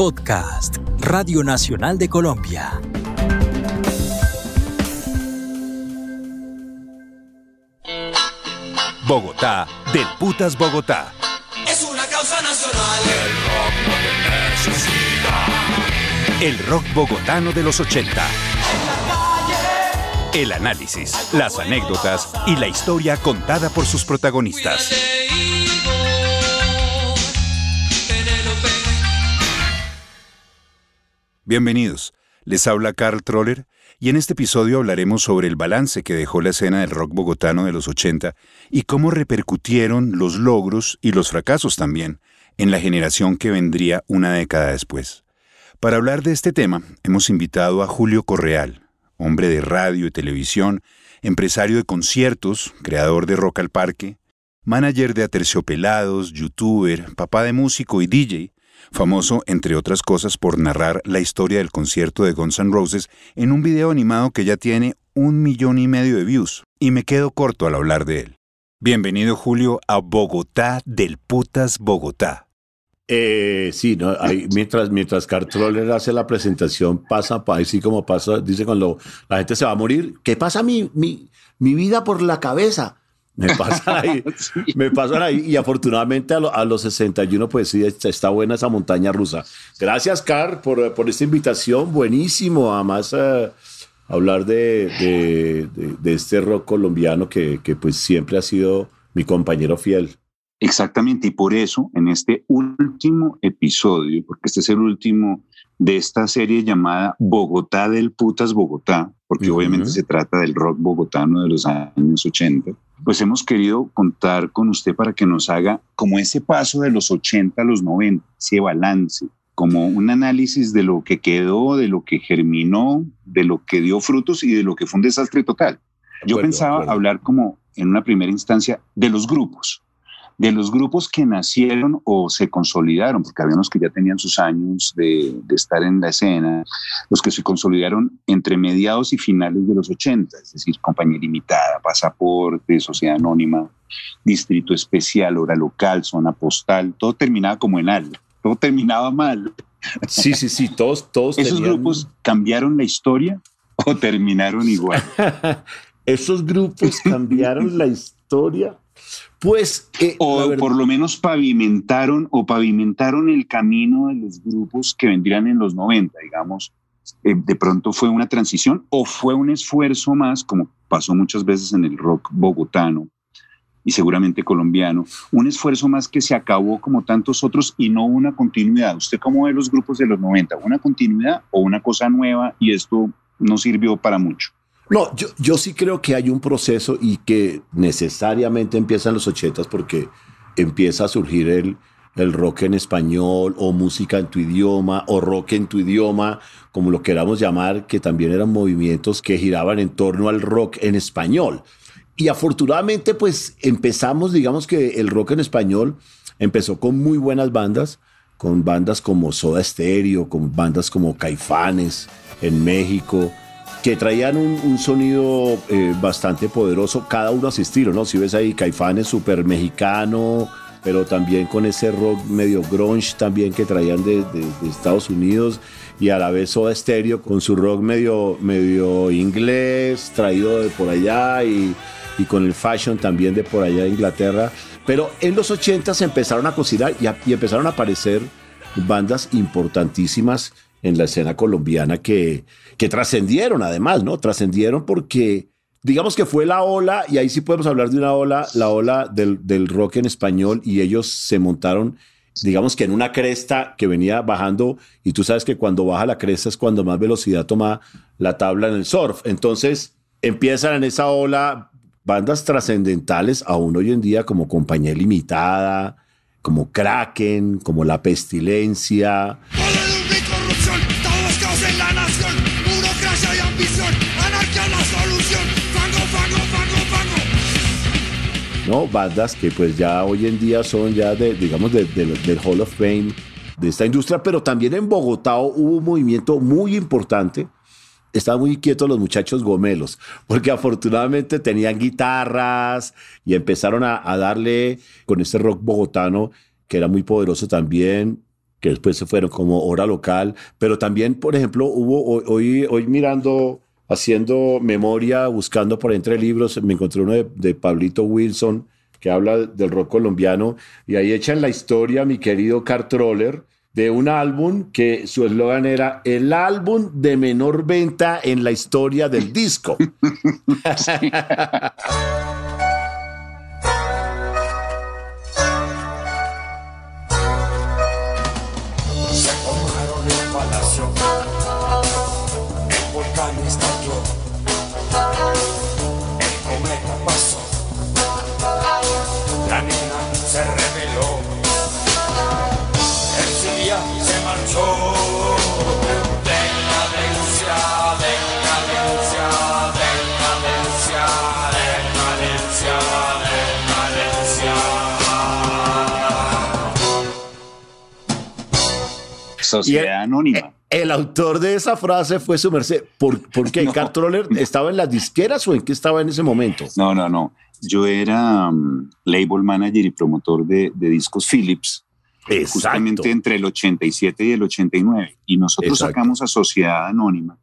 Podcast, Radio Nacional de Colombia. Bogotá, del Putas Bogotá. Es una causa nacional. El rock bogotano de los 80. El análisis, las anécdotas y la historia contada por sus protagonistas. Bienvenidos. Les habla Carl Troller y en este episodio hablaremos sobre el balance que dejó la escena del rock bogotano de los 80 y cómo repercutieron los logros y los fracasos también en la generación que vendría una década después. Para hablar de este tema, hemos invitado a Julio Correal, hombre de radio y televisión, empresario de conciertos, creador de Rock al Parque, manager de Aterciopelados, youtuber, papá de músico y DJ, famoso entre otras cosas por narrar la historia del concierto de Guns N' Roses en un video animado que ya tiene un millón y medio de views, y me quedo corto al hablar de él. Bienvenido Julio a Bogotá del Putas Bogotá. Eh, sí, ¿no? mientras, mientras Cartroller hace la presentación, pasa, así como pasa, dice cuando la gente se va a morir, ¿qué pasa mi, mi, mi vida por la cabeza? Me pasan ahí, me pasan ahí y afortunadamente a, los 61 pues sí, está buena esa montaña rusa. Gracias, Car, por, por esta invitación, buenísimo, además eh, hablar de, de, este rock colombiano que, que pues siempre ha sido mi compañero fiel. Exactamente, y por eso en este último episodio, porque este es el último de esta serie llamada Bogotá del Putas Bogotá, porque obviamente se trata del rock bogotano de los años 80, pues hemos querido contar con usted para que nos haga como ese paso de los 80 a los 90, ese balance, como un análisis de lo que quedó, de lo que germinó, de lo que dio frutos y de lo que fue un desastre total. Yo pensaba hablar como en una primera instancia de los grupos, de los grupos que nacieron o se consolidaron, porque había unos que ya tenían sus años de, estar en la escena, los que se consolidaron entre mediados y finales de los 80, es decir, Compañía Limitada, Pasaporte, Sociedad Anónima, Distrito Especial, Hora Local, Zona Postal, todo terminaba como en algo, todo terminaba mal. Sí, sí, sí, todos, todos. ¿Esos grupos cambiaron la historia o terminaron igual? Esos grupos cambiaron la historia pues. Eh, o por lo menos pavimentaron o pavimentaron el camino de los grupos que vendrían en los 90, digamos. Eh, de pronto fue una transición o fue un esfuerzo más, como pasó muchas veces en el rock bogotano y seguramente colombiano, un esfuerzo más que se acabó como tantos otros y no una continuidad. ¿Usted cómo ve los grupos de los 90? ¿Una continuidad o una cosa nueva y esto no sirvió para mucho? No, yo, yo sí creo que hay un proceso y que necesariamente empieza en los ochentas porque empieza a surgir el, el rock en español o música en tu idioma o rock en tu idioma, como lo queramos llamar, que también eran movimientos que giraban en torno al rock en español. Y afortunadamente pues empezamos, digamos que el rock en español empezó con muy buenas bandas, con bandas como Soda Stereo, con bandas como Caifanes en México, que traían un, sonido eh, bastante poderoso, cada uno a su estilo, ¿no? Si ves ahí Caifanes súper mexicano, pero también con ese rock medio grunge también que traían de, Estados Unidos y a la vez Soda Stereo con su rock medio, medio inglés, traído de por allá y, y con el fashion también de por allá de Inglaterra. Pero en los 80 se empezaron a cocinar y, y empezaron a aparecer bandas importantísimas en la escena colombiana que, que trascendieron además, ¿no? Trascendieron porque digamos que fue la ola, y ahí sí podemos hablar de una ola, la ola del, del, rock en español, y ellos se montaron, digamos que en una cresta que venía bajando, y tú sabes que cuando baja la cresta es cuando más velocidad toma la tabla en el surf. Entonces empiezan en esa ola bandas trascendentales aún hoy en día como Compañía Limitada, como Kraken, como La Pestilencia. ¿No? Bandas que pues ya hoy en día son ya de, digamos, del Hall of Fame de esta industria, pero también en Bogotá hubo un movimiento muy importante. Estaban muy quietos los muchachos gomelos, porque afortunadamente tenían guitarras y empezaron a, darle con este rock bogotano, que era muy poderoso también, que después se fueron como hora local, pero también, por ejemplo, hubo hoy, hoy mirando, haciendo memoria, buscando por entre libros, me encontré uno de, de Pablito Wilson, que habla del rock colombiano, y ahí echan la historia, mi querido Car Troller, de un álbum que su eslogan era el álbum de menor venta en la historia del disco. Sociedad Anónima. El autor de esa frase fue su merced. ¿Por, qué? ¿Carl Troller estaba en las disqueras o en qué estaba en ese momento? No, no, no. Yo era um, label manager y promotor de, discos Philips. Justamente entre el 87 y el 89. Y nosotros sacamos a Sociedad Anónima.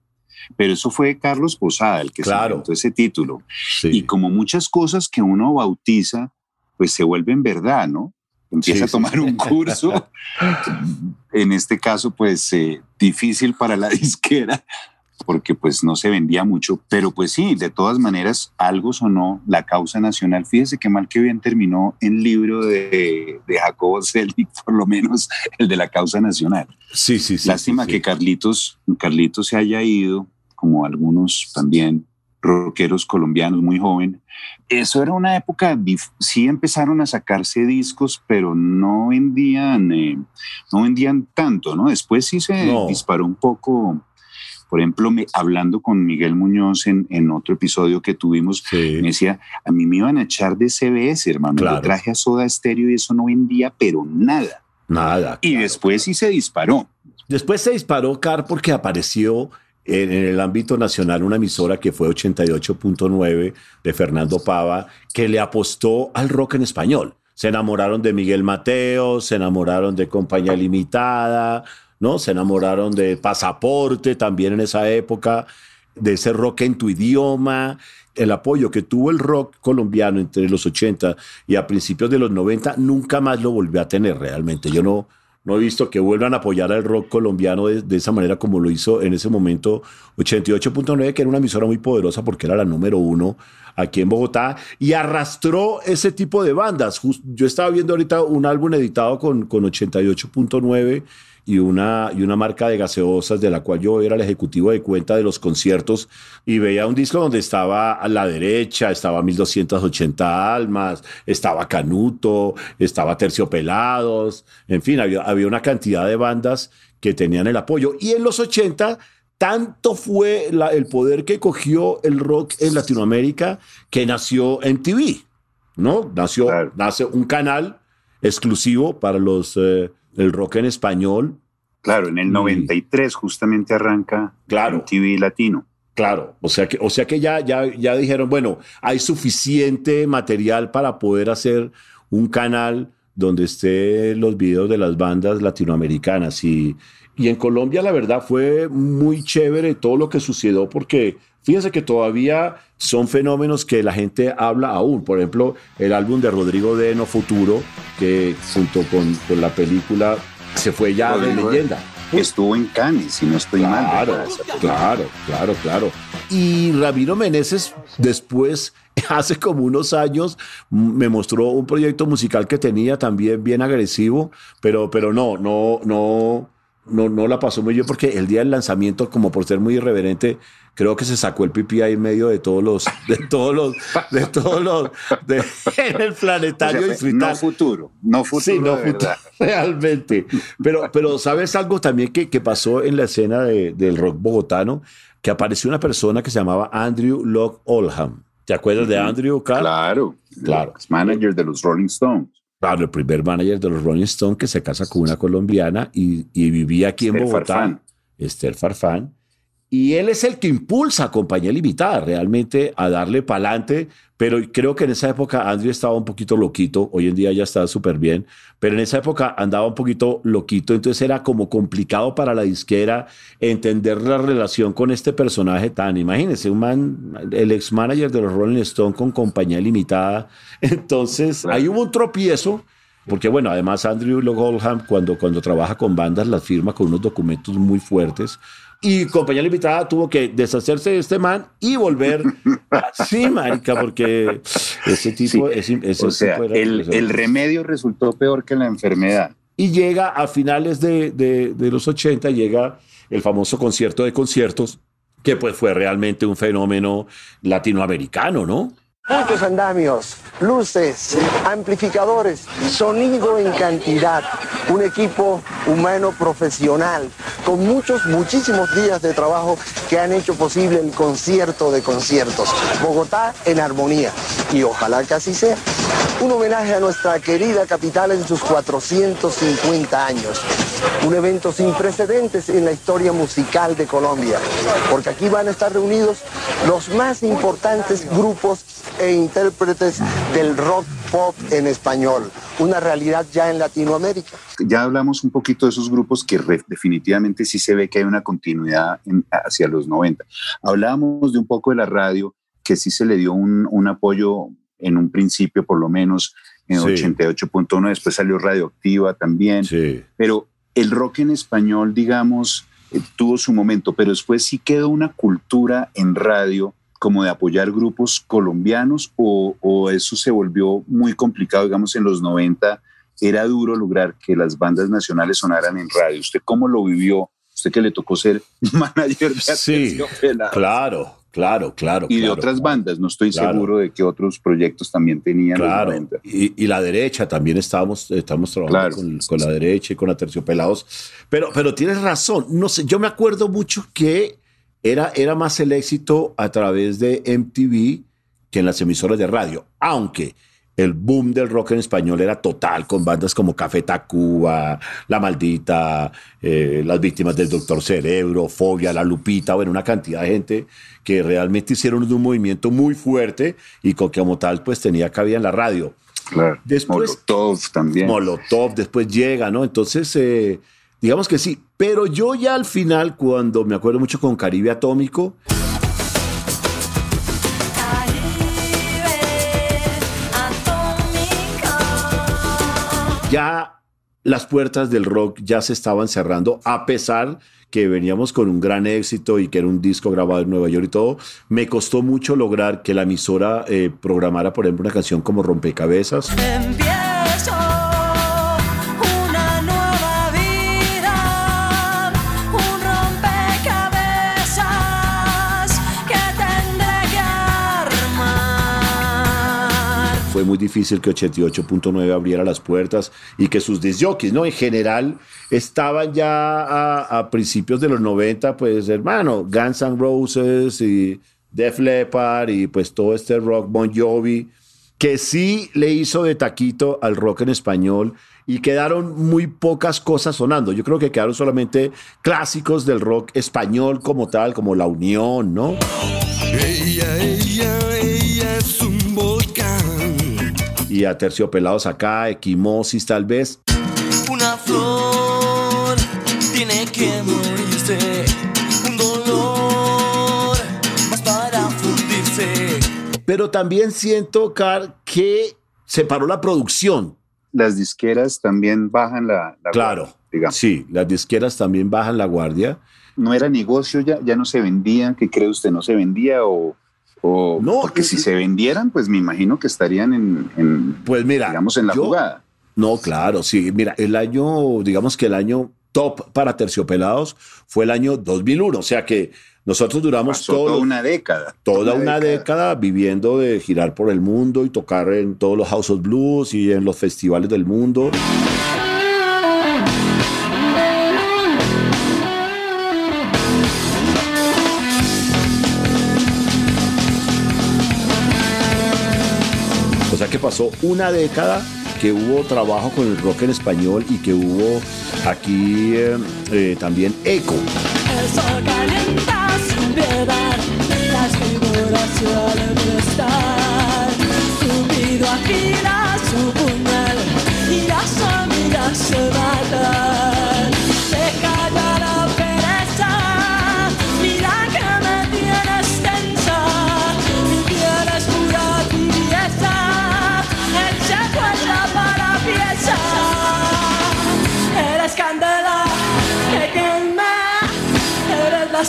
Pero eso fue Carlos Posada el que claro. se ese título. Y como muchas cosas que uno bautiza, pues se vuelven verdad, ¿no? Empieza a tomar un curso. en este caso, pues eh, difícil para la disquera, porque pues no se vendía mucho, pero pues sí, de todas maneras, algo sonó la causa nacional. Fíjese que mal que bien terminó el libro de, de Jacobo Selig, por lo menos el de la causa nacional. Sí, sí, sí. Lástima que Carlitos, Carlitos se haya ido, como algunos también rockeros colombianos muy joven. Eso era una época, sí empezaron a sacarse discos, pero no vendían, eh, no vendían tanto, ¿no? Después sí se disparó un poco. Por ejemplo, me, hablando con Miguel Muñoz en, en otro episodio que tuvimos, me decía, a mí me iban a echar de CBS, hermano. Yo traje a Soda Stereo y eso no vendía, pero nada. Nada. Y después sí se disparó. Después se disparó, Car, porque apareció en, el ámbito nacional una emisora que fue 88.9 de Fernando Pava, que le apostó al rock en español. Se enamoraron de Miguel Mateo, se enamoraron de Compañía Limitada, ¿no? Se enamoraron de Pasaporte también en esa época, de ese rock en tu idioma. El apoyo que tuvo el rock colombiano entre los 80 y a principios de los 90 nunca más lo volvió a tener realmente. Yo no, no he visto que vuelvan a apoyar al rock colombiano de, esa manera como lo hizo en ese momento 88.9, que era una emisora muy poderosa porque era la número uno aquí en Bogotá y arrastró ese tipo de bandas. yo estaba viendo ahorita un álbum editado con, con 88.9 y una, y una marca de gaseosas de la cual yo era el ejecutivo de cuenta de los conciertos y veía un disco donde estaba a la derecha, estaba 1280 almas, estaba Canuto, estaba Terciopelados, en fin, había, había una cantidad de bandas que tenían el apoyo. Y en los 80 tanto fue el poder que cogió el rock en Latinoamérica que nació en TV, ¿no? Nació, nace un canal exclusivo para los eh, el rock en español. Claro, en el 93 justamente arranca claro, TV Latino. Claro, o sea que, o sea que ya, ya, ya dijeron, bueno, hay suficiente material para poder hacer un canal donde estén los videos de las bandas latinoamericanas. Y, y en Colombia, la verdad, fue muy chévere todo lo que sucedió porque fíjense que todavía son fenómenos que la gente habla aún. Por ejemplo, el álbum de Rodrigo de No Futuro, que junto con, con la película se fue ya de leyenda. Estuvo en Cannes, si no estoy mal. Claro, claro, claro, claro. Y Ramiro Meneses después, hace como unos años, me mostró un proyecto musical que tenía también bien agresivo, pero, pero no, no, no, no, no la pasó muy bien porque el día del lanzamiento, como por ser muy irreverente, creo que se sacó el pipí ahí en medio de todos los, de todos los, de todos los, de, en el planetario No futuro, no futuro. Sí, no futuro, realmente. Pero, pero sabes algo también que, que pasó en la escena del rock bogotano, que apareció una persona que se llamaba Andrew Locke Oldham. ¿Te acuerdas de Andrew? Claro, claro. manager de los Rolling Stones. Claro, el primer manager de los Rolling Stones que se casa con una colombiana y, y vivía aquí en Bogotá. Farfán. Esther Farfán. Y él es el que impulsa a Compañía Limitada realmente a darle para adelante. Pero creo que en esa época Andrew estaba un poquito loquito. Hoy en día ya está súper bien. Pero en esa época andaba un poquito loquito. Entonces era como complicado para la disquera entender la relación con este personaje tan. Imagínense, un man, el ex manager de los Rolling Stones con Compañía Limitada. Entonces ahí hubo un tropiezo. Porque bueno, además Andrew Goldham cuando, cuando trabaja con bandas las firma con unos documentos muy fuertes y Compañía Limitada tuvo que deshacerse de este man y volver. sí, marica, porque ese tipo. o sea, el, remedio resultó peor que la enfermedad. Y llega a finales de, de, de los 80, llega el famoso concierto de conciertos, que pues fue realmente un fenómeno latinoamericano, ¿no? Muchos andamios, luces, amplificadores, sonido en cantidad, un equipo humano profesional con muchos, muchísimos días de trabajo que han hecho posible el concierto de conciertos. Bogotá en armonía y ojalá que así sea. Un homenaje a nuestra querida capital en sus 450 años. Un evento sin precedentes en la historia musical de Colombia, porque aquí van a estar reunidos los más importantes grupos e intérpretes del rock pop en español, una realidad ya en Latinoamérica. Ya hablamos un poquito de esos grupos que definitivamente sí se ve que hay una continuidad hacia los 90. Hablábamos de un poco de la radio, que sí se le dio un, un apoyo en un principio, por lo menos en 88.1, después salió Radioactiva también, sí. pero el rock en español, digamos, eh, tuvo su momento, pero después sí quedó una cultura en radio como de apoyar grupos colombianos o, eso se volvió muy complicado, digamos, en los 90 era duro lograr que las bandas nacionales sonaran en radio. ¿Usted cómo lo vivió? Usted que le tocó ser manager de Sí, claro, claro, claro. Y de otras bandas, no estoy seguro de que otros proyectos también tenían. Claro, y, la derecha también estábamos, estamos trabajando con, la derecha y con Aterciopelados. Pero, pero tienes razón, no sé, yo me acuerdo mucho que era, era más el éxito a través de MTV que en las emisoras de radio, aunque el boom del rock en español era total, con bandas como Café Tacuba, La Maldita, eh, Las Víctimas del Doctor Cerebro, Fobia, La Lupita, bueno, una cantidad de gente que realmente hicieron un movimiento muy fuerte y con que como tal pues tenía cabida en la radio. Claro. Después, Molotov también. Molotov después llega, ¿no? Entonces, eh, digamos que sí, pero yo ya al final, cuando me acuerdo mucho con Caribe Atómico, ya las puertas del rock ya se estaban cerrando, a pesar que veníamos con un gran éxito y que era un disco grabado en Nueva York y todo, me costó mucho lograr que la emisora eh, programara, por ejemplo, una canción como Rompecabezas. Fue muy difícil que 88.9 abriera las puertas y que sus disjockeys, ¿no? En general estaban ya a, principios de los 90, pues hermano, Guns N' Roses y Def Leppard y pues todo este rock Bon Jovi, que sí le hizo de taquito al rock en español y quedaron muy pocas cosas sonando. Yo creo que quedaron solamente clásicos del rock español como tal, como La Unión, ¿no? Es un volcán y a terciopelados acá, equimosis tal vez. Una flor tiene que morirse, un dolor más para fundirse. Pero también siento, Car, que se paró la producción. Las disqueras también bajan la, claro, guardia. Claro, sí, las disqueras también bajan la guardia. No era negocio ya, ya no se vendía. ¿Qué cree usted? ¿No se vendía o, no, porque si se vendieran, pues me imagino que estarían en, pues mira, digamos, en la jugada. No, claro, sí. Mira, el año, digamos que el año top para terciopelados fue el año 2001. O sea que nosotros duramos toda una década. Toda, una, década. viviendo de girar por el mundo y tocar en todos los House of Blues y en los festivales del mundo. Pasó una década que hubo trabajo con el rock en español y que hubo aquí eh, eh, también eco.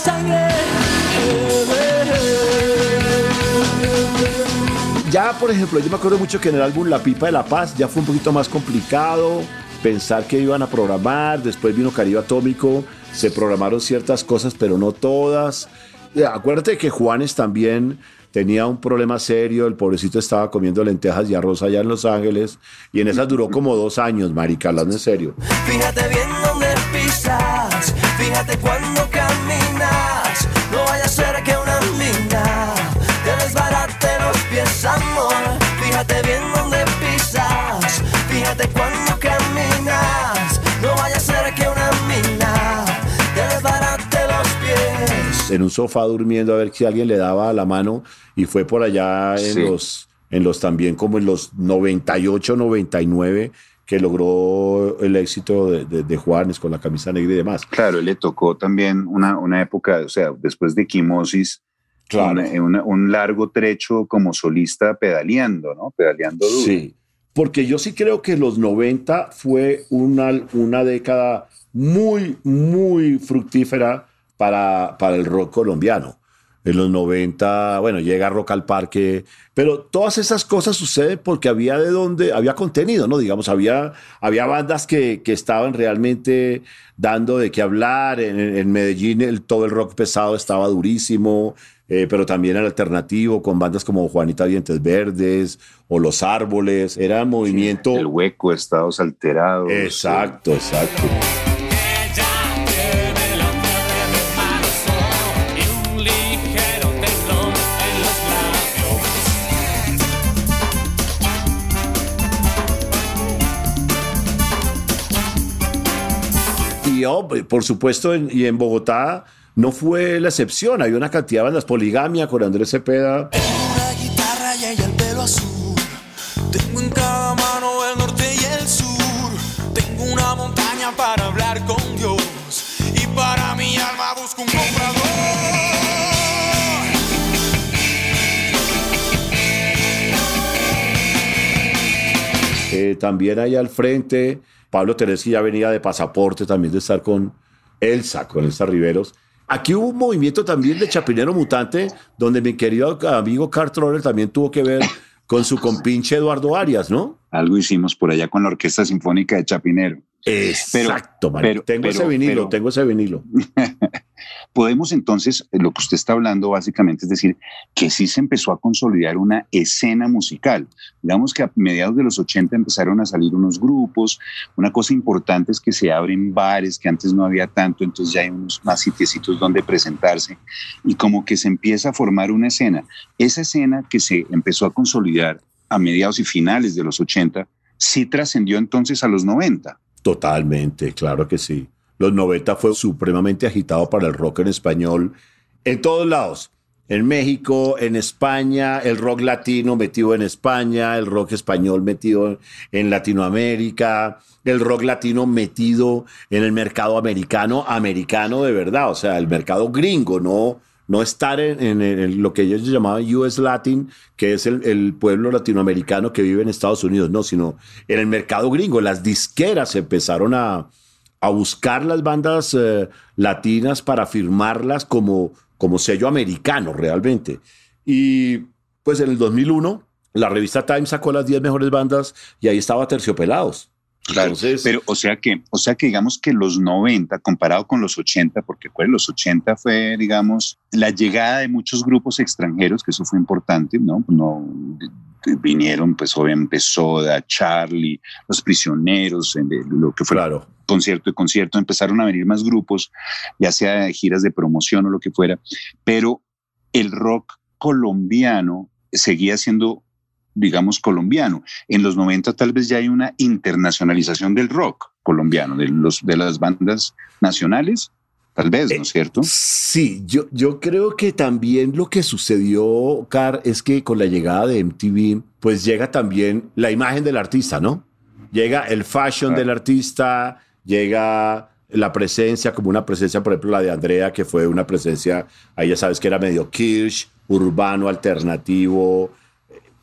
Sangre. Ya, por ejemplo, yo me acuerdo mucho que en el álbum La Pipa de la Paz ya fue un poquito más complicado pensar que iban a programar, después vino Caribe Atómico, se programaron ciertas cosas, pero no todas. Eh, Acuérdate que Juanes también tenía un problema serio, el pobrecito estaba comiendo lentejas y arroz allá en Los Ángeles, y en esas duró como dos años, marica, hablando en serio. Fíjate bien dónde pisas, fíjate cuando caminas. Te desbarate los pies, amor. Fíjate bien dónde pisas, fíjate cuando caminas. No vaya a ser que una mina te desbarate los pies. en un sofá durmiendo a ver si alguien le daba la mano y fue por allá en Sí. los en los también como en los 98, 99 que logró el éxito de, de- de Juanes con la camisa negra y demás. Claro, le tocó también una, una época, o sea, después de Quimosis, Claro. una- una- un largo trecho como solista pedaleando, ¿no? Pedaleando duro. Sí, porque yo sí creo que los 90 fue una, una década muy, muy fructífera para, para el rock colombiano. En los 90, bueno, llega Rock al Parque, pero todas esas cosas suceden porque había de donde, había contenido, ¿no? Digamos, había, había bandas que, que estaban realmente dando de qué hablar. En, en Medellín el, todo el rock pesado estaba durísimo, eh, pero también el alternativo con bandas como Juanita Dientes Verdes o Los Árboles. Era movimiento. El hueco, estados alterados. Exacto, exacto. Mano solo y oh, por supuesto, en- y en Bogotá no fue la excepción. Había una cantidad de bandas, Poligamia con Andrés Cepeda. Una guitarra y el pelo azul. Tengo en cada mano el norte y el sur. Tengo una montaña para hablar con Dios. Y para mi alma busco un comprador. Eh, también ahí al frente, Pablo Teresi ya venía de pasaporte también de estar con Elsa, con Elsa Riveros. Aquí hubo un movimiento también de Chapinero Mutante, donde mi querido amigo Carl Troller también tuvo que ver con su compinche Eduardo Arias, ¿no? Algo hicimos por allá con la Orquesta Sinfónica de Chapinero. Exacto, pero- tengo ese vinilo, pero- tengo ese vinilo. Podemos entonces, eh, lo que usted está hablando básicamente es decir, que sí se empezó a consolidar una escena musical. Digamos que a mediados de los 80 empezaron a salir unos grupos. Una cosa importante es que se abren bares que antes no había tanto, entonces ya hay unos más sitiecitos donde presentarse y como que se empieza a formar una escena. Esa escena que se empezó a consolidar a mediados y finales de los 80 sí trascendió entonces a los 90. Totalmente, claro que sí. Los 90 fue supremamente agitado para el rock en español en todos lados. En México, en España, el rock latino metido en España, el rock español metido en Latinoamérica, el rock latino metido en el mercado americano, americano de verdad, o sea, el mercado gringo, no, no estar en, lo que ellos llamaban US Latin, que es el, el pueblo latinoamericano que vive en Estados Unidos, no, sino en el mercado gringo. Las disqueras empezaron a, a buscar las bandas eh, latinas para firmarlas como, como sello americano realmente. Y pues en el 2001 la revista Time sacó las 10 mejores bandas y ahí estaba Terciopelados. Claro, Entonces, pero o sea que, o sea que digamos que los 90 comparado con los 80, porque pues, los 80 fue, digamos, la llegada de muchos grupos extranjeros, que eso fue importante, ¿no? no vinieron, pues obviamente Soda, Charlie, Los Prisioneros, en de- lo que fue claro. concierto de concierto, empezaron a venir más grupos, ya sea de giras de promoción o lo que fuera, pero el rock colombiano seguía siendo, digamos, colombiano. En los 90 tal vez ya hay una internacionalización del rock colombiano, de, los, de las bandas nacionales. Tal vez, ¿no es cierto? Sí, yo, yo creo que también lo que sucedió, Car, es que con la llegada de MTV, pues llega también la imagen del artista, ¿no? Llega el fashion del artista, llega la presencia, como una presencia, por ejemplo, la de Andrea, que fue una presencia, ahí ya sabes que era medio Kirsch, urbano, alternativo,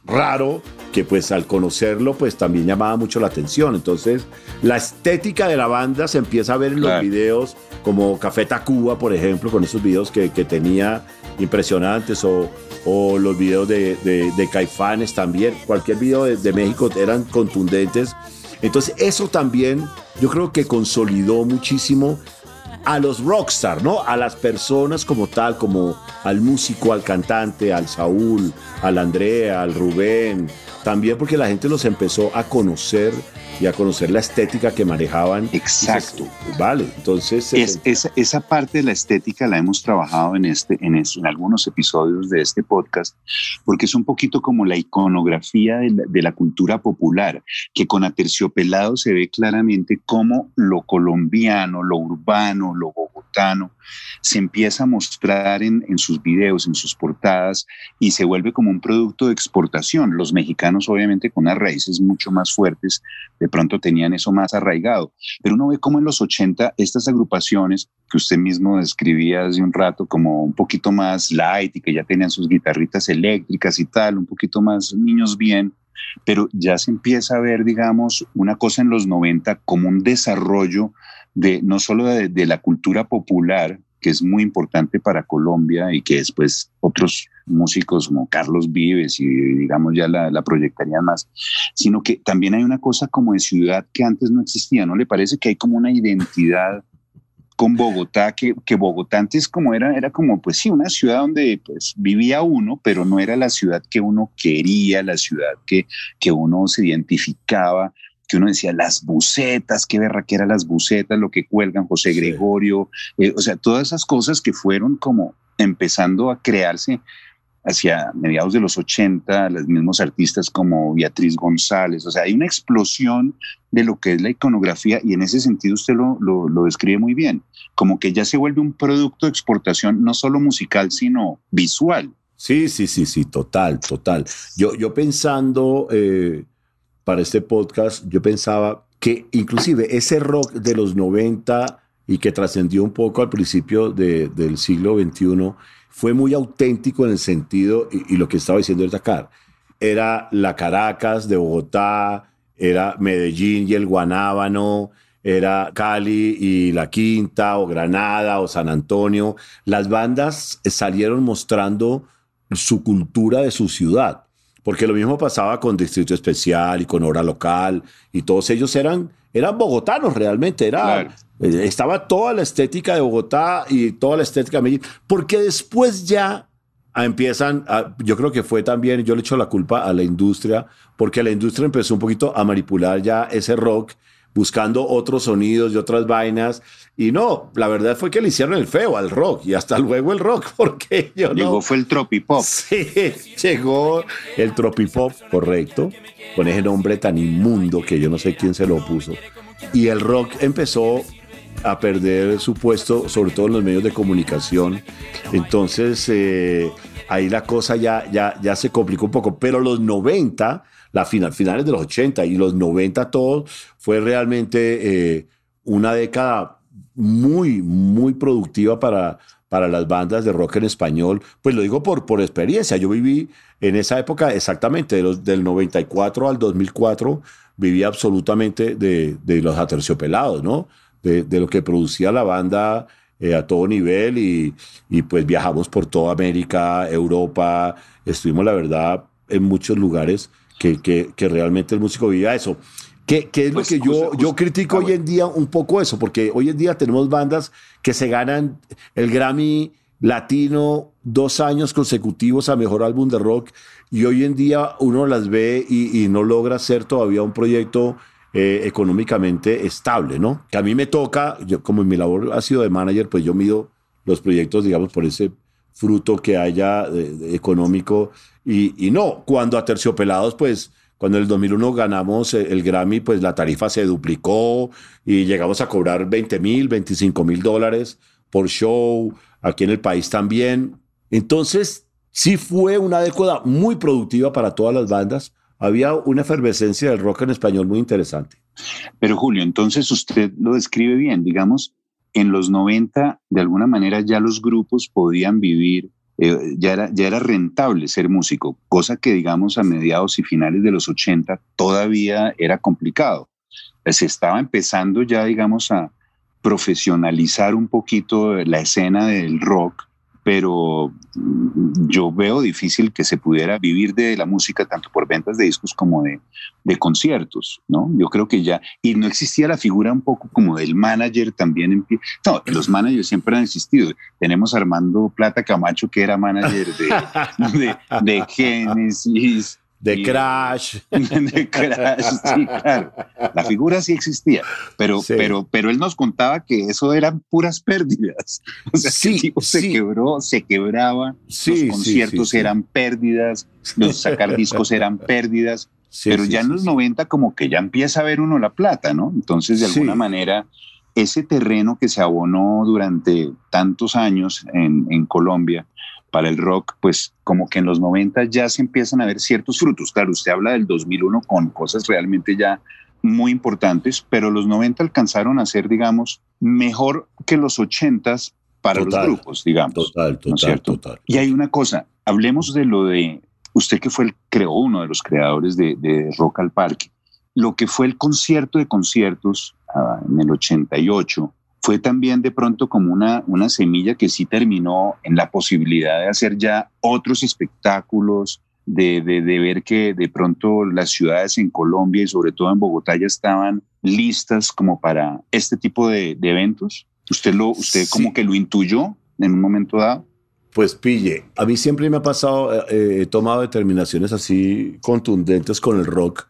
raro, que pues al conocerlo pues también llamaba mucho la atención. Entonces la estética de la banda se empieza a ver en los videos como Café Tacuba, por ejemplo, con esos videos que, que tenía impresionantes o, o los videos de, de, Caifanes también. Cualquier video de, de México eran contundentes. Entonces eso también yo creo que consolidó muchísimo a los rockstar, ¿no? A las personas como tal, como al músico, al cantante, al Saúl, al Andrea, al Rubén, también porque la gente los empezó a conocer y a conocer la estética que manejaban. Exacto. vale, entonces... Es, esa, esa, parte de la estética la hemos trabajado en, este, en, en, algunos episodios de este podcast, porque es un poquito como la iconografía de la, de la cultura popular, que con Aterciopelado se ve claramente cómo lo colombiano, lo urbano, lo bogotano, se empieza a mostrar en, en sus videos, en sus portadas, y se vuelve como un producto de exportación. Los mexicanos obviamente con unas raíces mucho más fuertes, de pronto tenían eso más arraigado. Pero uno ve como en los 80 estas agrupaciones que usted mismo describía hace un rato como un poquito más light y que ya tenían sus guitarritas eléctricas y tal, un poquito más niños bien, pero ya se empieza a ver, digamos, una cosa en los 90 como un desarrollo de no solo de, de la cultura popular, que es muy importante para Colombia y que después otros músicos como Carlos Vives y digamos ya la, la proyectarían más, sino que también hay una cosa como de ciudad que antes no existía, ¿no le parece que hay como una identidad con Bogotá, que, que, Bogotá antes como era, era como, pues sí, una ciudad donde pues vivía uno, pero no era la ciudad que uno quería, la ciudad que, que uno se identificaba que uno decía las bucetas, qué verra que eran las bucetas, lo que cuelgan José Gregorio, eh, o sea, todas esas cosas que fueron como empezando a crearse hacia mediados de los 80, los mismos artistas como Beatriz González, o sea, hay una explosión de lo que es la iconografía y en ese sentido usted lo, lo, lo describe muy bien, como que ya se vuelve un producto de exportación no solo musical, sino visual. Sí, sí, sí, sí, total, total. Yo, yo pensando... Eh para este podcast, yo pensaba que inclusive ese rock de los 90 y que trascendió un poco al principio del siglo XXI, fue muy auténtico en el sentido, y, lo que estaba diciendo el Dakar, era la Caracas de Bogotá, era Medellín y el Guanábano, era Cali y La Quinta, o Granada, o San Antonio. Las bandas salieron mostrando su cultura de su ciudad. Porque lo mismo pasaba con Distrito Especial y con Hora Local, y todos ellos eran, eran bogotanos realmente, era, eh, estaba toda la estética de Bogotá y toda la estética de Medellín, porque después ya empiezan, yo creo que fue también, yo le echo la culpa a la industria, porque la industria empezó un poquito a manipular ya ese rock buscando otros sonidos y otras vainas. Y no, la verdad fue que le hicieron el feo al rock y hasta luego el rock, porque yo Llegó fue el tropipop. Sí, llegó el tropipop, correcto, con ese nombre tan inmundo que yo no sé quién se lo puso. Y el rock empezó a perder su puesto, sobre todo en los medios de comunicación. Entonces, eh, ahí la cosa ya, ya, ya se complicó un poco. Pero los 90 la final, finales de los 80 y los 90 todos, fue realmente eh, una década muy, muy productiva para, para las bandas de rock en español. Pues lo digo por, por experiencia. Yo viví en esa época exactamente, de los, del 94 al 2004, viví absolutamente de, de los aterciopelados, ¿no? De, lo que producía la banda eh, a todo nivel y, y pues viajamos por toda América, Europa, estuvimos la verdad en muchos lugares que, que, que realmente el músico viva eso. ¿Qué, qué es lo pues, que yo, yo critico hoy en día un poco eso? Porque hoy en día tenemos bandas que se ganan el Grammy latino dos años consecutivos a mejor álbum de rock y hoy en día uno las ve y, y no logra ser todavía un proyecto eh, económicamente estable, ¿no? Que a mí me toca, yo como mi labor ha sido de manager, pues yo mido los proyectos, digamos, por ese fruto que haya económico. Y, y, no, cuando a Terciopelados, pues cuando en el 2001 ganamos el Grammy, pues la tarifa se duplicó y llegamos a cobrar 20 mil, 25 mil dólares por show, aquí en el país también. Entonces, sí fue una década muy productiva para todas las bandas. Había una efervescencia del rock en español muy interesante. Pero Julio, entonces usted lo describe bien, digamos, en los 90 de alguna manera ya los grupos podían vivir, eh, ya, era, ya era rentable ser músico, cosa que digamos a mediados y finales de los 80 todavía era complicado. Se estaba empezando ya digamos a profesionalizar un poquito la escena del rock pero mm, yo veo difícil que se pudiera vivir de la música tanto por ventas de discos como de, de, conciertos, ¿no? Yo creo que ya, y no existía la figura un poco como del manager también. No, los managers siempre han existido. Tenemos a Armando Plata Camacho, que era manager de, de, de Genesis, de Crash. De Crash, sí, claro. La figura sí existía, pero, pero, pero él nos contaba que eso eran puras pérdidas. O sea, sí, se quebró, se quebraba, los conciertos eran pérdidas, los sacar discos eran pérdidas, pero ya en los 90 como que ya empieza a ver uno la plata, ¿no? Entonces, de alguna manera, ese terreno que se abonó durante tantos años en, en Colombia, para el rock, pues como que en los 90 ya se empiezan a ver ciertos frutos. Claro, usted habla del 2001 con cosas realmente ya muy importantes, pero los 90 alcanzaron a ser, digamos, mejor que los 80 para los grupos, digamos. Total, total, total. Y hay una cosa, hablemos de lo de, usted que fue el, creó uno de los creadores de, de Rock al Parque, lo que fue el concierto de conciertos uh, en el 88, fue también de pronto como una, una semilla que sí terminó en la posibilidad de hacer ya otros espectáculos, de, de, de, ver que de pronto las ciudades en Colombia y sobre todo en Bogotá ya estaban listas como para este tipo de, de eventos? ¿Usted, lo, usted como que lo intuyó en un momento dado? Pues pille, a mí siempre me ha pasado, eh, he tomado determinaciones así contundentes con el rock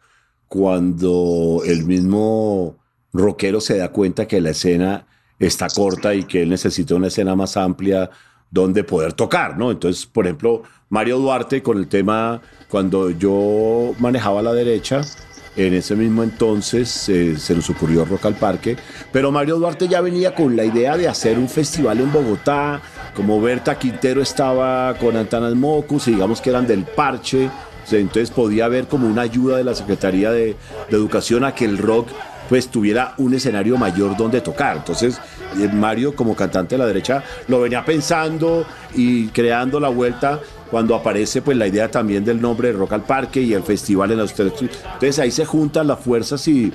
cuando el mismo rockero se da cuenta que la escena está corta y que él necesita una escena más amplia donde poder tocar, ¿no? Entonces, por ejemplo, Mario Duarte con el tema, cuando yo manejaba la derecha, en ese mismo entonces eh, se nos ocurrió Rock al Parque, pero Mario Duarte ya venía con la idea de hacer un festival en Bogotá, como Berta Quintero estaba con Antanas Mocus, y digamos que eran del parche, entonces podía haber como una ayuda de la Secretaría de, de Educación a que el rock pues tuviera un escenario mayor donde tocar. Entonces eh, Mario como cantante de la derecha lo venía pensando y creando la vuelta. Cuando aparece pues la idea también del nombre de Rock al Parque y el festival en la Entonces ahí se juntan las fuerzas y,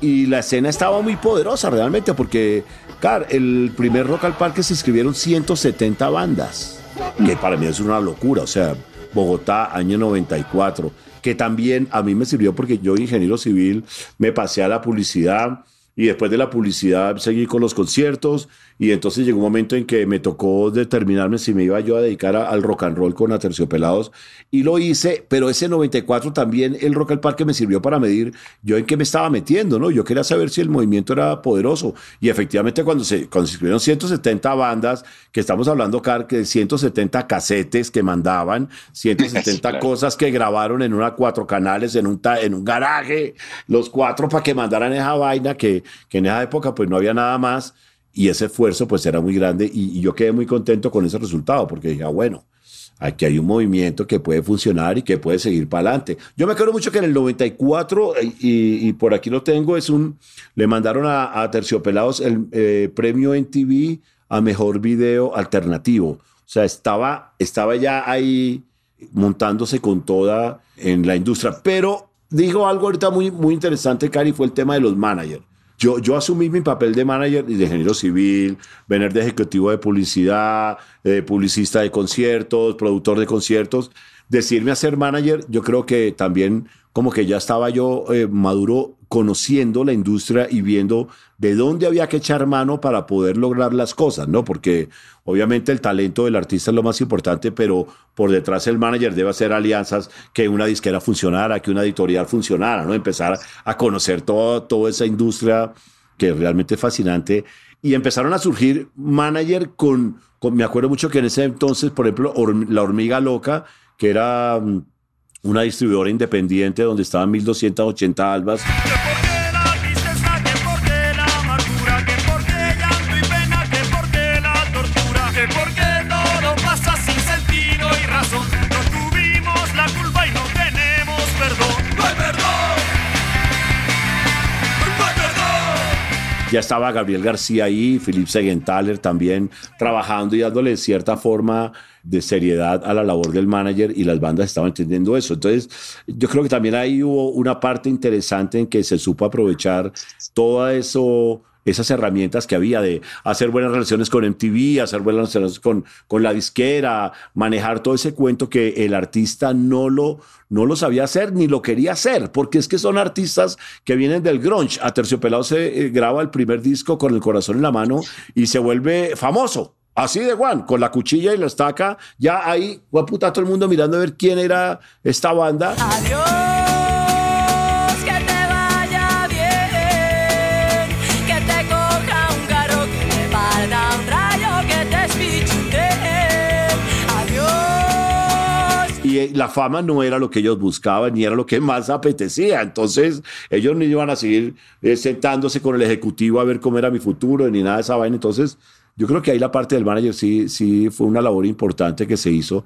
y la escena estaba muy poderosa realmente porque, claro, el primer Rock al Parque se inscribieron 170 bandas, que para mí es una locura, o sea, Bogotá, año 94 que también a mí me sirvió porque yo, ingeniero civil, me pasé a la publicidad y después de la publicidad seguí con los conciertos y entonces llegó un momento en que me tocó determinarme si me iba yo a dedicar al rock and roll con Aterciopelados y lo hice, pero ese 94 también el Rock al Parque me sirvió para medir yo en qué me estaba metiendo, ¿no? Yo quería saber si el movimiento era poderoso. Y efectivamente cuando se, cuando se escribieron 170 bandas, que estamos hablando acá de 170 casetes que mandaban, 170 cosas que grabaron en una cuatro canales, en un, en un garaje, los cuatro para que mandaran esa vaina que, que en esa época pues no había nada más y ese esfuerzo pues era muy grande y, yo quedé muy contento con ese resultado porque dije, ah, bueno, aquí hay un movimiento que puede funcionar y que puede seguir para adelante. Yo me acuerdo mucho que en el 94, y, y por aquí lo tengo, es un, le mandaron a, a Terciopelados el eh, premio en TV a Mejor Video Alternativo. O sea, estaba, estaba ya ahí montándose con toda en la industria. Pero dijo algo ahorita muy, muy interesante, Cari, fue el tema de los managers. Yo, yo asumí mi papel de manager y de ingeniero civil, venir de ejecutivo de publicidad, eh, publicista de conciertos, productor de conciertos. Decirme a ser manager, yo creo que también como que ya estaba yo eh, maduro conociendo la industria y viendo de dónde había que echar mano para poder lograr las cosas, ¿no? Porque obviamente el talento del artista es lo más importante, pero por detrás el manager debe hacer alianzas, que una disquera funcionara, que una editorial funcionara, ¿no? Empezar a conocer todo, toda esa industria que realmente es fascinante. Y empezaron a surgir manager con, me acuerdo mucho que en ese entonces, por ejemplo, La Hormiga Loca, que era mm, una distribuidora independiente donde estaban 1280 albas. ya estaba Gabriel García ahí, Philip Segenthaler también trabajando y dándole cierta forma de seriedad a la labor del manager y las bandas estaban entendiendo eso. Entonces, yo creo que también ahí hubo una parte interesante en que se supo aprovechar todo eso esas herramientas que había de hacer buenas relaciones con MTV, hacer buenas relaciones con, con la disquera, manejar todo ese cuento que el artista no lo, no lo sabía hacer ni lo quería hacer, porque es que son artistas que vienen del grunge. A Terciopelado se eh, graba el primer disco con el corazón en la mano y se vuelve famoso. Así de Juan, con la cuchilla y la estaca, ya ahí, puta, todo el mundo mirando a ver quién era esta banda. Adiós. la fama no era lo que ellos buscaban ni era lo que más apetecía. Entonces, ellos no iban a seguir eh, sentándose con el ejecutivo a ver cómo era mi futuro ni nada de esa vaina. Entonces, yo creo que ahí la parte del manager sí, sí fue una labor importante que se hizo,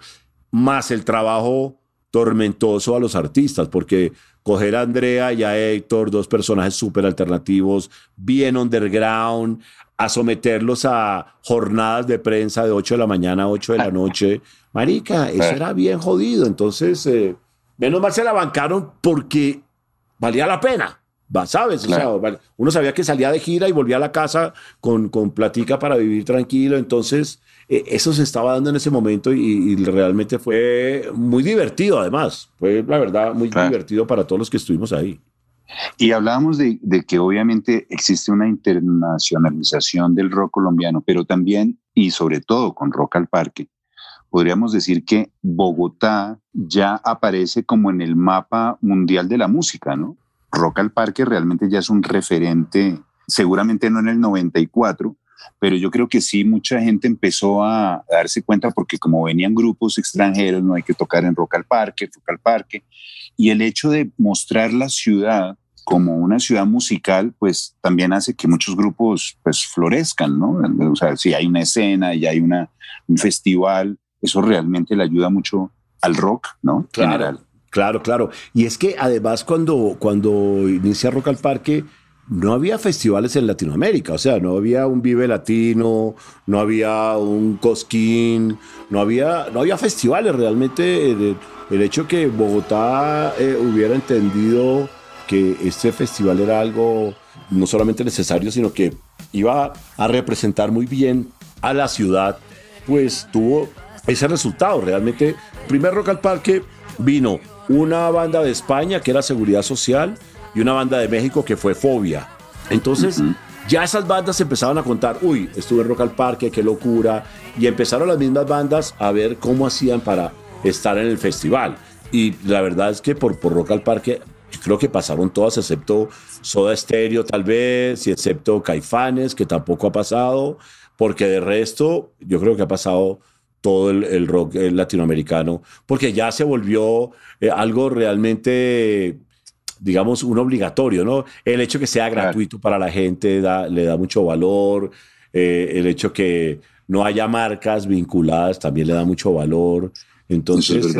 más el trabajo tormentoso a los artistas, porque coger a Andrea y a Héctor, dos personajes súper alternativos, bien underground, a someterlos a jornadas de prensa de 8 de la mañana a 8 de la noche. Marica, eso era bien jodido. Entonces, eh, menos mal se la bancaron porque valía la pena. ¿Sabes? O sea, uno sabía que salía de gira y volvía a la casa con, con platica para vivir tranquilo. Entonces, eh, eso se estaba dando en ese momento y, realmente fue muy divertido, además. Fue, la verdad, muy divertido para todos los que estuvimos ahí. Y hablábamos de, que obviamente existe una internacionalización del rock colombiano, pero también y sobre todo con Rock al Parque, podríamos decir que Bogotá ya aparece como en el mapa mundial de la música, ¿no? Rock al Parque realmente ya es un referente, seguramente no en el 94, pero yo creo que sí mucha gente empezó a darse cuenta porque como venían grupos extranjeros, no hay que tocar en Rock al Parque, Rock al Parque, y el hecho de mostrar la ciudad como una ciudad musical, pues también hace que muchos grupos pues florezcan, ¿no? O sea, si hay una escena y hay una, un festival, eso realmente le ayuda mucho al rock, ¿no? Claro, claro, claro. Y es que además cuando, cuando inicia Rock al Parque, no había festivales en Latinoamérica, o sea, no había un Vive Latino, no había un Cosquín, no había, no había festivales realmente. El, el hecho que Bogotá eh, hubiera entendido que este festival era algo no solamente necesario, sino que iba a representar muy bien a la ciudad, pues tuvo ese resultado. Realmente, primer Rock al Parque vino una banda de España que era Seguridad Social y una banda de México que fue Fobia. Entonces, ya esas bandas empezaban a contar, uy, estuve en Rock al Parque, qué locura, y empezaron las mismas bandas a ver cómo hacían para estar en el festival. Y la verdad es que por, por Rock al Parque creo que pasaron todas, excepto Soda Stereo tal vez, y excepto Caifanes, que tampoco ha pasado, porque de resto yo creo que ha pasado todo el, rock eh, latinoamericano, porque ya se volvió eh, algo realmente, digamos, un obligatorio, ¿no? El hecho que sea gratuito para la gente le da mucho valor, eh, el hecho que no haya marcas vinculadas también le da mucho valor. Entonces,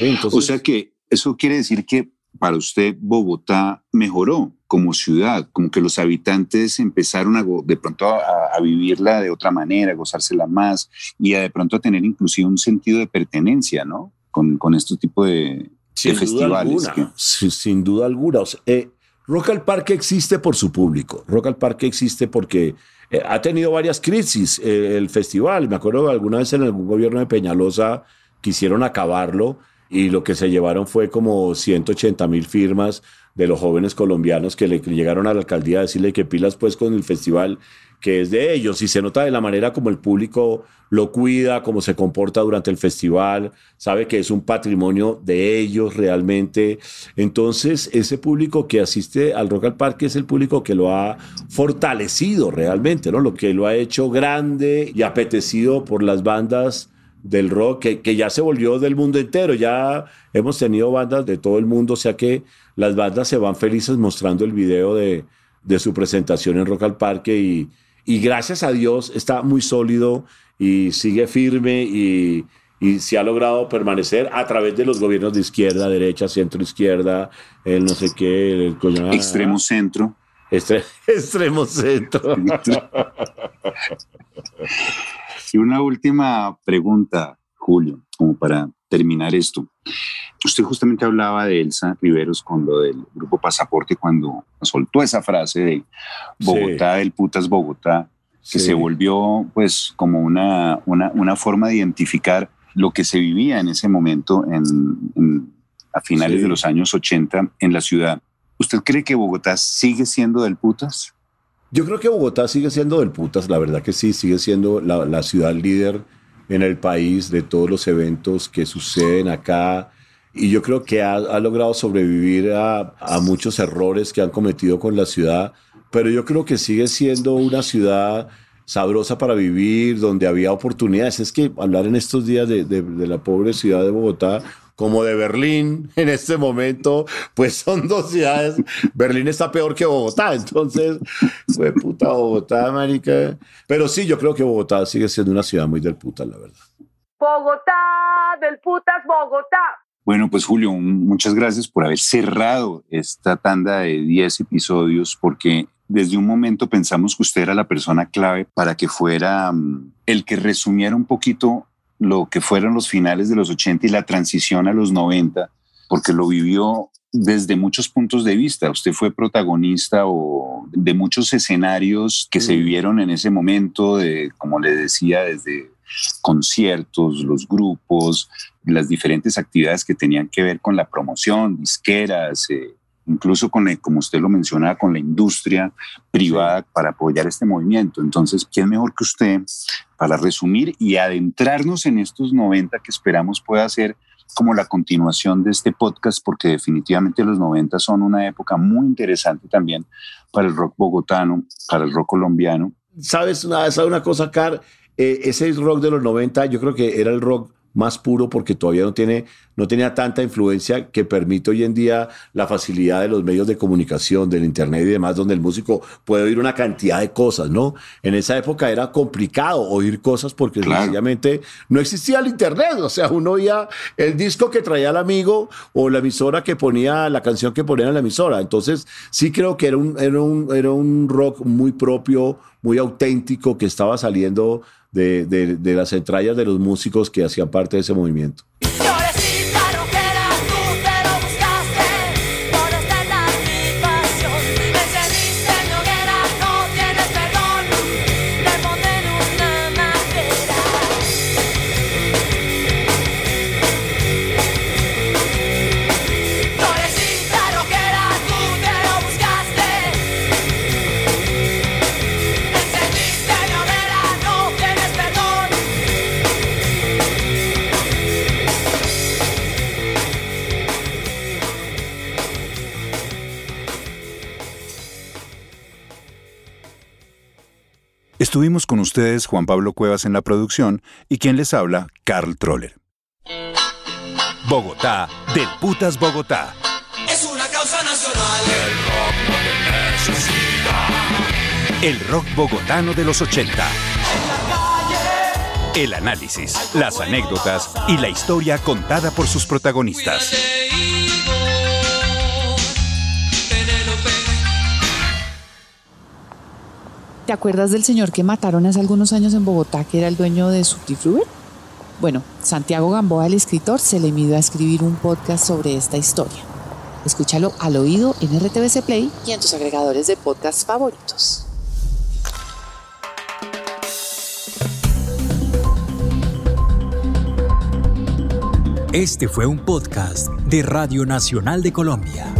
entonces, o sea que eso quiere decir que para usted Bogotá mejoró como ciudad, como que los habitantes empezaron a, de pronto a, vivirla de otra manera, a gozársela más y a de pronto a tener inclusive un sentido de pertenencia, ¿no? Con, con este tipo de, festivales. sin, duda alguna. Eh, Rock al Parque existe por su público. Rock al Parque existe porque eh, ha tenido varias crisis eh, el festival. Me acuerdo que alguna vez en algún gobierno de Peñalosa quisieron acabarlo y lo que se llevaron fue como 180 mil firmas de los jóvenes colombianos que le llegaron a la alcaldía a decirle que pilas pues con el festival que es de ellos y se nota de la manera como el público lo cuida, cómo se comporta durante el festival, sabe que es un patrimonio de ellos realmente. Entonces, ese público que asiste al Rock al Parque es el público que lo ha fortalecido realmente, ¿no? Lo que lo ha hecho grande y apetecido por las bandas del rock que, que, ya se volvió del mundo entero. Ya hemos tenido bandas de todo el mundo, o sea que las bandas se van felices mostrando el video de, de su presentación en Rock al Parque y, y, gracias a Dios está muy sólido y sigue firme y, y, se ha logrado permanecer a través de los gobiernos de izquierda, derecha, centro, izquierda, el no sé qué, el, extremo centro. Extre- extremo centro. Y una última pregunta, Julio, como para terminar esto. Usted justamente hablaba de Elsa Riveros con lo del grupo Pasaporte cuando soltó esa frase de Bogotá, del putas Bogotá, que Sí. se volvió pues como una, una, una forma de identificar lo que se vivía en ese momento en, en- a finales Sí. de los años 80 en la ciudad. ¿Usted cree que Bogotá sigue siendo del putas? Yo creo que Bogotá sigue siendo del putas, la verdad que sí, sigue siendo la, la ciudad líder en el país de todos los eventos que suceden acá. Y yo creo que ha, ha logrado sobrevivir a, a muchos errores que han cometido con la ciudad, pero yo creo que sigue siendo una ciudad sabrosa para vivir, donde había oportunidades. Es que hablar en estos días de, de- de la pobre ciudad de Bogotá, como de Berlín en este momento, pues son dos ciudades. Berlín está peor que Bogotá, entonces, fue puta Bogotá, marica. Pero sí, yo creo que Bogotá sigue siendo una ciudad muy del puta, la verdad. Bogotá, del putas Bogotá. Bueno, pues Julio, muchas gracias por haber cerrado esta tanda de 10 episodios, porque desde un momento pensamos que usted era la persona clave para que fuera mm, el que resumiera un poquito lo que fueron los finales de los 80 y la transición a los 90, porque lo vivió desde muchos puntos de vista. Usted fue protagonista o de muchos escenarios que se vivieron en ese momento, de, como le decía, desde conciertos, los grupos, las diferentes actividades que tenían que ver con la promoción, disqueras, eh, incluso con, el- como usted lo mencionaba, con la industria privada para apoyar este movimiento. Entonces, ¿quién mejor que usted para resumir y adentrarnos en estos 90 que esperamos pueda ser como la continuación de este podcast, porque definitivamente los 90 son una época muy interesante también para el rock bogotano, para el rock colombiano. ¿Sabes una, ¿sabes una cosa, Car? Eh, ese rock de los 90 yo creo que era el rock más puro porque todavía no, tiene, no tenía tanta influencia que permite hoy en día la facilidad de los medios de comunicación, del internet y demás, donde el músico puede oír una cantidad de cosas, ¿no? En esa época era complicado oír cosas porque Claro. sencillamente no existía el internet, o sea, uno oía el disco que traía el amigo o la emisora que ponía, la canción que ponía en la emisora. Entonces, sí creo que era un, era un, era un rock muy propio, muy auténtico que estaba saliendo de, de- de las entrañas de los músicos que hacían parte de ese movimiento. Estuvimos con ustedes Juan Pablo Cuevas en la producción y quien les habla, Carl Troller. Bogotá, del putas Bogotá. Es una causa nacional. El rock bogotano de los 80. El análisis, las anécdotas y la historia contada por sus protagonistas. ¿Te acuerdas del señor que mataron hace algunos años en Bogotá, que era el dueño de Subtifruber? Bueno, Santiago Gamboa, el escritor, se le midió a escribir un podcast sobre esta historia. Escúchalo al oído en RTVC Play y en tus agregadores de podcast favoritos. Este fue un podcast de Radio Nacional de Colombia.